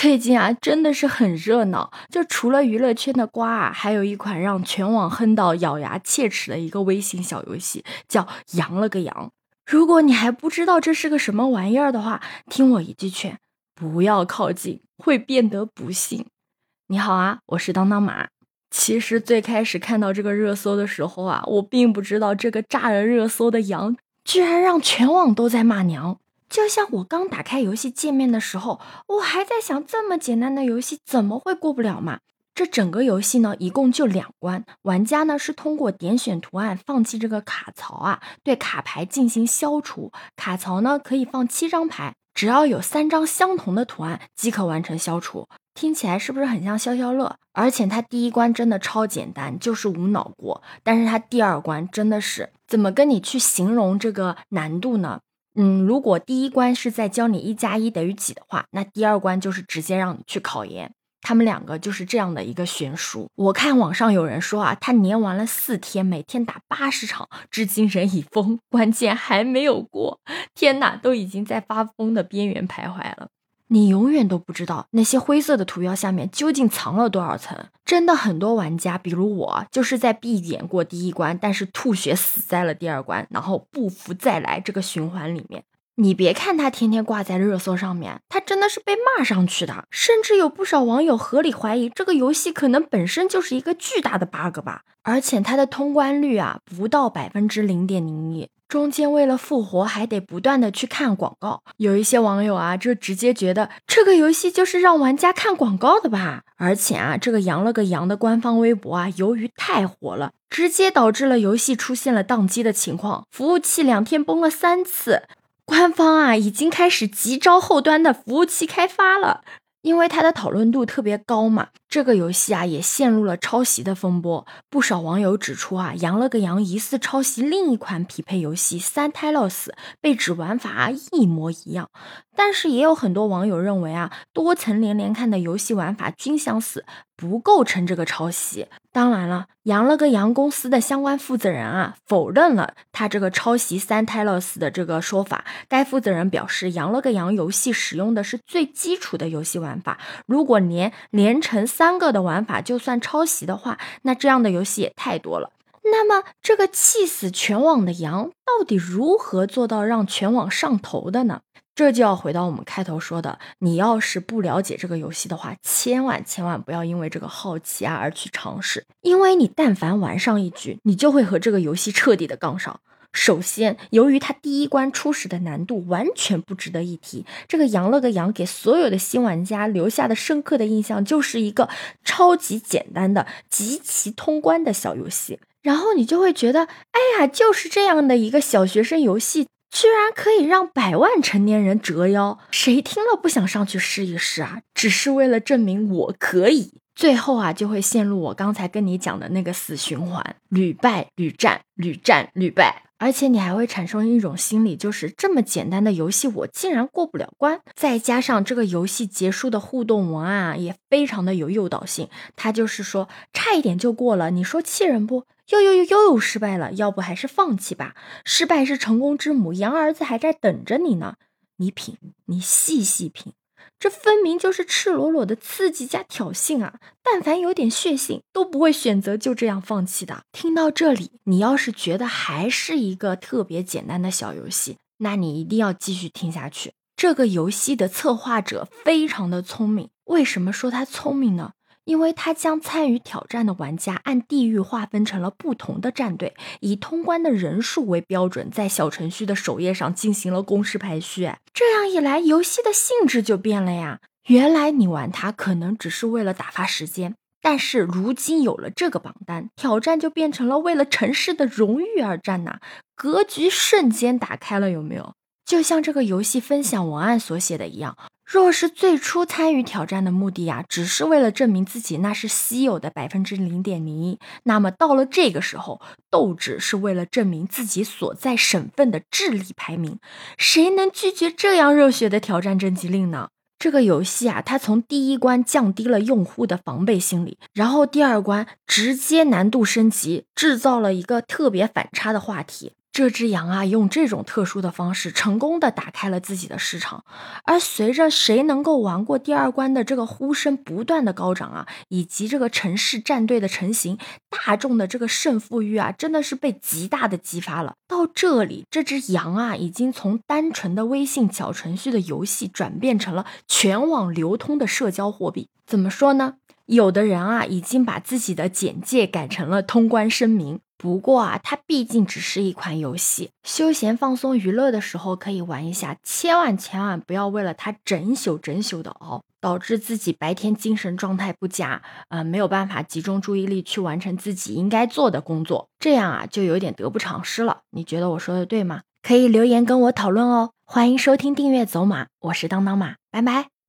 最近啊，真的是很热闹。就除了娱乐圈的瓜啊，还有一款让全网哼到咬牙切齿的一个微信小游戏，叫“羊了个羊”。如果你还不知道这是个什么玩意儿的话，听我一句劝，不要靠近，会变得不幸。你好啊，我是当当马。其实最开始看到这个热搜的时候啊，我并不知道这个炸了热搜的羊，居然让全网都在骂娘。就像我刚打开游戏界面的时候，我还在想，这么简单的游戏怎么会过不了嘛？这整个游戏呢，一共就两关，玩家呢是通过点选图案放弃这个卡槽啊，对卡牌进行消除。卡槽呢可以放七张牌，只要有三张相同的图案即可完成消除。听起来是不是很像消消乐？而且它第一关真的超简单，就是无脑过。但是它第二关真的是怎么跟你去形容这个难度呢？嗯，如果第一关是在教你一加一等于几的话，那第二关就是直接让你去考研。他们两个就是这样的一个悬殊。我看网上有人说啊，他连玩了四天，每天打八十场，至今人已疯，关键还没有过。天哪，都已经在发疯的边缘徘徊了。你永远都不知道那些灰色的图标下面究竟藏了多少层。真的很多玩家，比如我，就是在闭眼过第一关，但是吐血死在了第二关，然后不服再来这个循环里面。你别看他天天挂在热搜上面，他真的是被骂上去的。甚至有不少网友合理怀疑，这个游戏可能本身就是一个巨大的 bug 吧。而且它的通关率啊，不到百分之零点零一。中间为了复活，还得不断的去看广告。有一些网友啊，就直接觉得这个游戏就是让玩家看广告的吧。而且啊，这个羊了个羊的官方微博啊，由于太火了，直接导致了游戏出现了宕机的情况，服务器两天崩了三次。官方啊，已经开始急招后端的服务器开发了。因为它的讨论度特别高嘛，这个游戏啊也陷入了抄袭的风波。不少网友指出啊，羊了个羊疑似抄袭另一款匹配游戏《三胎 loss》，被指玩法一模一样。但是也有很多网友认为啊，多层连连看的游戏玩法均相似，不构成这个抄袭。当然了，羊了个羊公司的相关负责人啊，否认了他这个抄袭三泰勒斯的这个说法。该负责人表示，羊了个羊游戏使用的是最基础的游戏玩法，如果连连成三个的玩法就算抄袭的话，那这样的游戏也太多了。那么，这个气死全网的羊到底如何做到让全网上头的呢？这就要回到我们开头说的，你要是不了解这个游戏的话，千万千万不要因为这个好奇啊而去尝试，因为你但凡玩上一局，你就会和这个游戏彻底的杠上。首先，由于它第一关初始的难度完全不值得一提，这个羊了个羊给所有的新玩家留下的深刻的印象就是一个超级简单的、极其通关的小游戏，然后你就会觉得，哎呀，就是这样的一个小学生游戏。居然可以让百万成年人折腰，谁听了不想上去试一试啊？只是为了证明我可以，最后啊就会陷入我刚才跟你讲的那个死循环，屡败屡战，屡战屡败。而且你还会产生一种心理，就是这么简单的游戏我竟然过不了关。再加上这个游戏结束的互动文案啊，也非常的有诱导性，它就是说差一点就过了，你说气人不？又又又又失败了，要不还是放弃吧。失败是成功之母，羊儿子还在等着你呢。你品，你细细品，这分明就是赤裸裸的刺激加挑衅啊！但凡有点血性，都不会选择就这样放弃的。听到这里，你要是觉得还是一个特别简单的小游戏，那你一定要继续听下去。这个游戏的策划者非常的聪明，为什么说他聪明呢？因为他将参与挑战的玩家按地域划分成了不同的战队，以通关的人数为标准，在小程序的首页上进行了公式排序。这样一来，游戏的性质就变了呀。原来你玩它可能只是为了打发时间，但是如今有了这个榜单，挑战就变成了为了城市的荣誉而战呐，格局瞬间打开了，有没有？就像这个游戏分享文案所写的一样。若是最初参与挑战的目的呀，只是为了证明自己那是稀有的百分之零点零一，那么到了这个时候，斗志是为了证明自己所在省份的智力排名，谁能拒绝这样热血的挑战征集令呢？这个游戏啊，它从第一关降低了用户的防备心理，然后第二关直接难度升级，制造了一个特别反差的话题。这只羊啊，用这种特殊的方式，成功的打开了自己的市场。而随着谁能够玩过第二关的这个呼声不断的高涨啊，以及这个城市战队的成型，大众的这个胜负欲啊，真的是被极大的激发了。到这里，这只羊啊，已经从单纯的微信小程序的游戏，转变成了全网流通的社交货币。怎么说呢？有的人啊，已经把自己的简介改成了通关声明。不过啊，它毕竟只是一款游戏，休闲放松娱乐的时候可以玩一下，千万千万不要为了它整宿整宿的熬，导致自己白天精神状态不佳，呃，没有办法集中注意力去完成自己应该做的工作，这样啊就有点得不偿失了。你觉得我说的对吗？可以留言跟我讨论哦。欢迎收听订阅走马，我是当当马，拜拜。